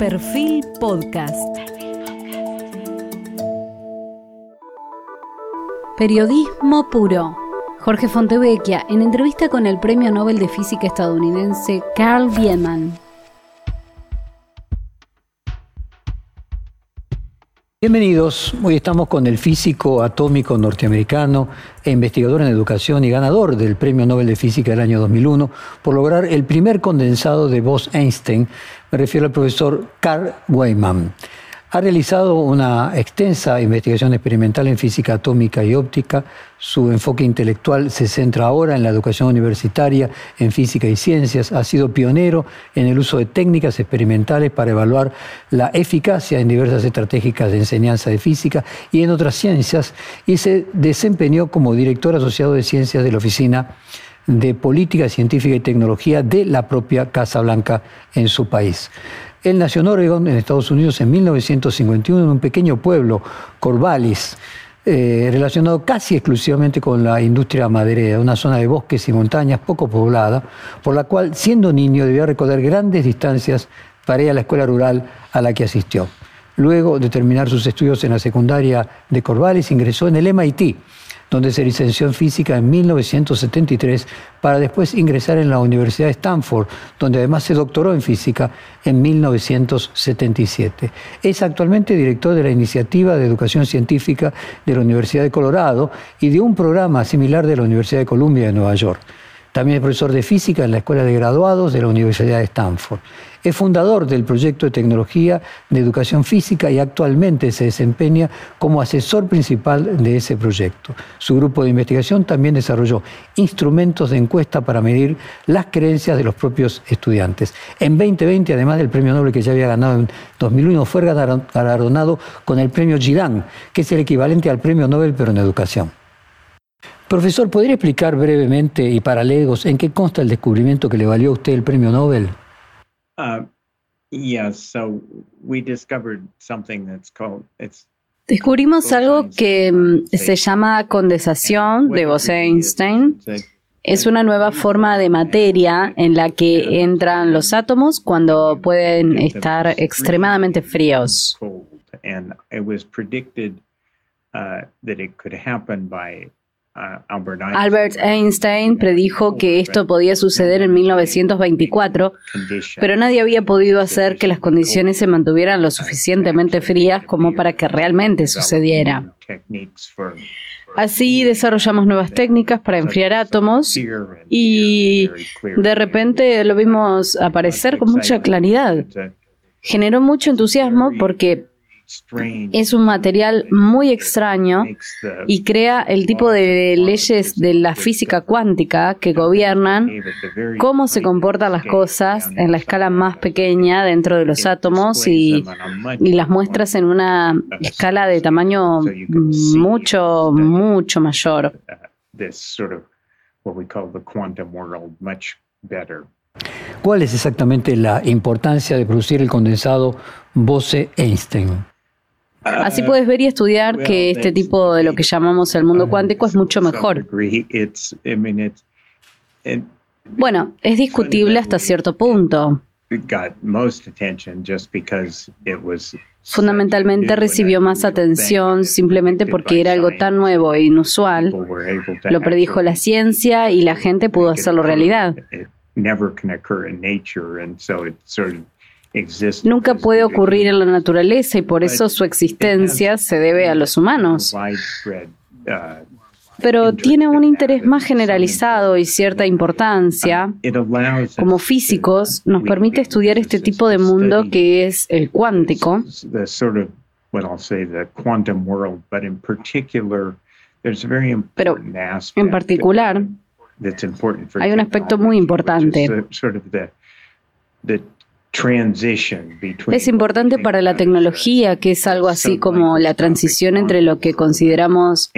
Perfil Podcast. Periodismo puro. Jorge Fontevecchia en entrevista con el Premio Nobel de Física estadounidense Carl Wieman. Bienvenidos, hoy estamos con el físico atómico norteamericano e investigador en educación y ganador del Premio Nobel de Física del año 2001 por lograr el primer condensado de Bose-Einstein, me refiero al profesor Carl Weyman. Ha realizado una extensa investigación experimental en física atómica y óptica. Su enfoque intelectual se centra ahora en la educación universitaria en física y ciencias. Ha sido pionero en el uso de técnicas experimentales para evaluar la eficacia en diversas estratégicas de enseñanza de física y en otras ciencias y se desempeñó como director asociado de ciencias de la Oficina de Política Científica y Tecnología de la propia Casa Blanca en su país. Él nació en Oregon, en Estados Unidos, en 1951, en un pequeño pueblo, Corvallis, eh, relacionado casi exclusivamente con la industria maderera, una zona de bosques y montañas poco poblada, por la cual, siendo niño, debía recorrer grandes distancias para ir a la escuela rural a la que asistió. Luego de terminar sus estudios en la secundaria de Corvallis, ingresó en el MIT, donde se licenció en física en 1973 para después ingresar en la Universidad de Stanford, donde además se doctoró en física en 1977. Es actualmente director de la Iniciativa de Educación Científica de la Universidad de Colorado y de un programa similar de la Universidad de Columbia de Nueva York. También es profesor de física en la Escuela de Graduados de la Universidad de Stanford. Es fundador del proyecto de tecnología de educación física y actualmente se desempeña como asesor principal de ese proyecto. Su grupo de investigación también desarrolló instrumentos de encuesta para medir las creencias de los propios estudiantes. En 2020, además del premio Nobel que ya había ganado en 2001, fue galardonado con el premio Girán, que es el equivalente al premio Nobel pero en educación. Profesor, ¿podría explicar brevemente y para legos en qué consta el descubrimiento que le valió a usted el premio Nobel? Descubrimos algo que mm, se llama condensación de Bose-Einstein. Es una nueva forma de materia en la que entran los átomos cuando pueden estar extremadamente fríos. Albert Einstein predijo que esto podía suceder en 1924, pero nadie había podido hacer que las condiciones se mantuvieran lo suficientemente frías como para que realmente sucediera. Así desarrollamos nuevas técnicas para enfriar átomos y de repente lo vimos aparecer con mucha claridad. Generó mucho entusiasmo porque es un material muy extraño y crea el tipo de leyes de la física cuántica que gobiernan cómo se comportan las cosas en la escala más pequeña dentro de los átomos y, las muestras en una escala de tamaño mucho, mucho mayor. ¿Cuál es exactamente la importancia de producir el condensado Bose-Einstein? Así puedes ver y estudiar que este tipo de lo que llamamos el mundo cuántico es mucho mejor. Bueno, es discutible hasta cierto punto. Fundamentalmente recibió más atención simplemente porque era algo tan nuevo e inusual. Lo predijo la ciencia y la gente pudo hacerlo realidad. Nunca puede ocurrir en la naturaleza y por eso su existencia se debe a los humanos. Pero tiene un interés más generalizado y cierta importancia. Como físicos, nos permite estudiar este tipo de mundo que es el cuántico. Pero en particular, hay un aspecto muy importante es importante para la tecnología, que es algo así como la transición entre lo que consideramos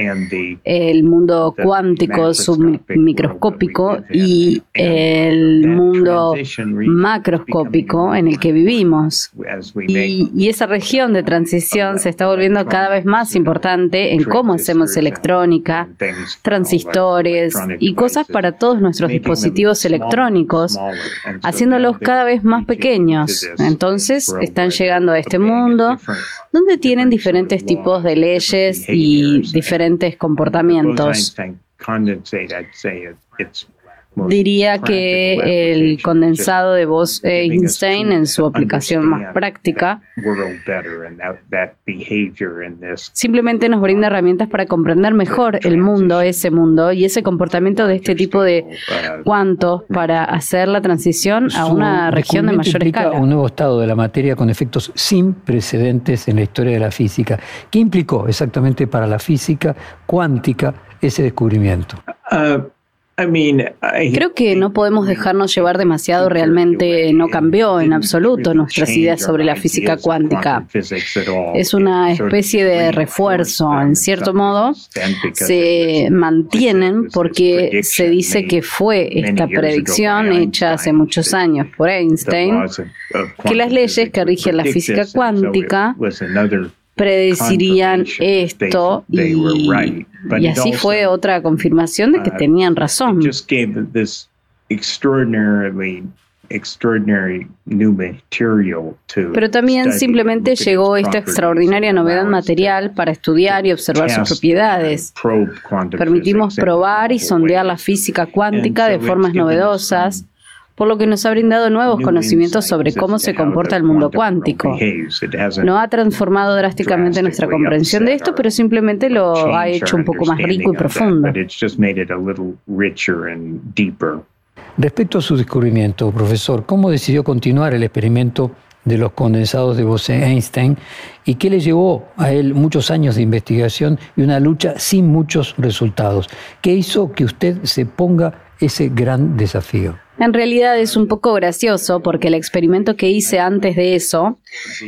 el mundo cuántico submicroscópico y el mundo macroscópico en el que vivimos. Y, y esa región de transición se está volviendo cada vez más importante en cómo hacemos electrónica, transistores y cosas para todos nuestros dispositivos electrónicos, haciéndolos cada vez más pequeños pequeños. Entonces están llegando a este mundo donde tienen diferentes tipos de leyes y diferentes comportamientos. Diría que el condensado de Bose-Einstein en su aplicación más práctica simplemente nos brinda herramientas para comprender mejor el mundo, ese mundo y ese comportamiento de este tipo de cuantos para hacer la transición a una región de mayor escala. Un nuevo estado de la materia con efectos sin precedentes en la historia de la física. ¿Qué implicó exactamente para la física cuántica ese descubrimiento? Uh, Creo que no podemos dejarnos llevar demasiado, realmente no cambió en absoluto nuestras ideas sobre la física cuántica. Es una especie de refuerzo, en cierto modo, se mantienen porque se dice que fue esta predicción hecha hace muchos años por Einstein, que las leyes que rigen la física cuántica predecirían esto y, y así fue otra confirmación de que uh, tenían razón. Pero también simplemente llegó esta extraordinaria novedad material para estudiar y observar sus propiedades. Permitimos probar y sondear la física cuántica de formas novedosas por lo que nos ha brindado nuevos conocimientos sobre cómo se comporta el mundo cuántico. No ha transformado drásticamente nuestra comprensión de esto, pero simplemente lo ha hecho un poco más rico y profundo. Respecto a su descubrimiento, profesor, ¿cómo decidió continuar el experimento de los condensados de Bose-Einstein y qué le llevó a él muchos años de investigación y una lucha sin muchos resultados? ¿Qué hizo que usted se ponga ese gran desafío? En realidad es un poco gracioso porque el experimento que hice antes de eso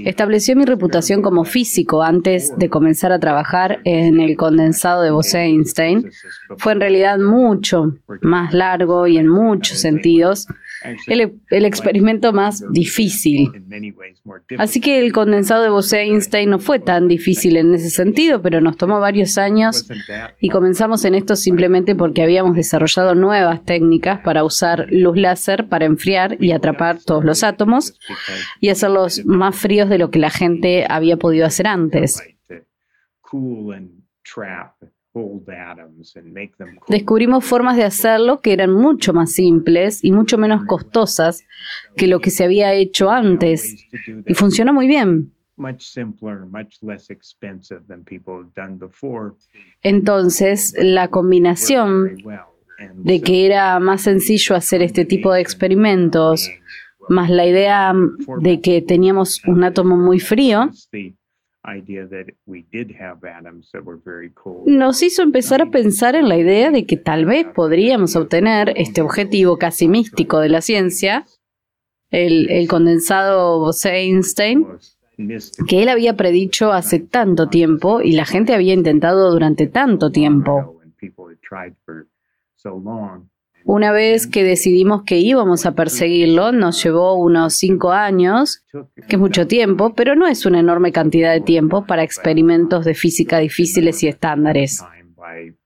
estableció mi reputación como físico antes de comenzar a trabajar en el condensado de Bose-Einstein. Fue en realidad mucho más largo y en muchos sentidos el, experimento más difícil. Así que el condensado de Bose-Einstein no fue tan difícil en ese sentido, pero nos tomó varios años y comenzamos en esto simplemente porque habíamos desarrollado nuevas técnicas para usar luz láser para enfriar y atrapar todos los átomos y hacerlos más fríos de lo que la gente había podido hacer antes. Descubrimos formas de hacerlo que eran mucho más simples y mucho menos costosas que lo que se había hecho antes. Y funcionó muy bien. Entonces, la combinación de que era más sencillo hacer este tipo de experimentos, más la idea de que teníamos un átomo muy frío, nos hizo empezar a pensar en la idea de que tal vez podríamos obtener este objetivo casi místico de la ciencia, el, el condensado Bose-Einstein, que él había predicho hace tanto tiempo y la gente había intentado durante tanto tiempo. Una vez que decidimos que íbamos a perseguirlo, nos llevó unos cinco años, que es mucho tiempo, pero no es una enorme cantidad de tiempo para experimentos de física difíciles y estándares.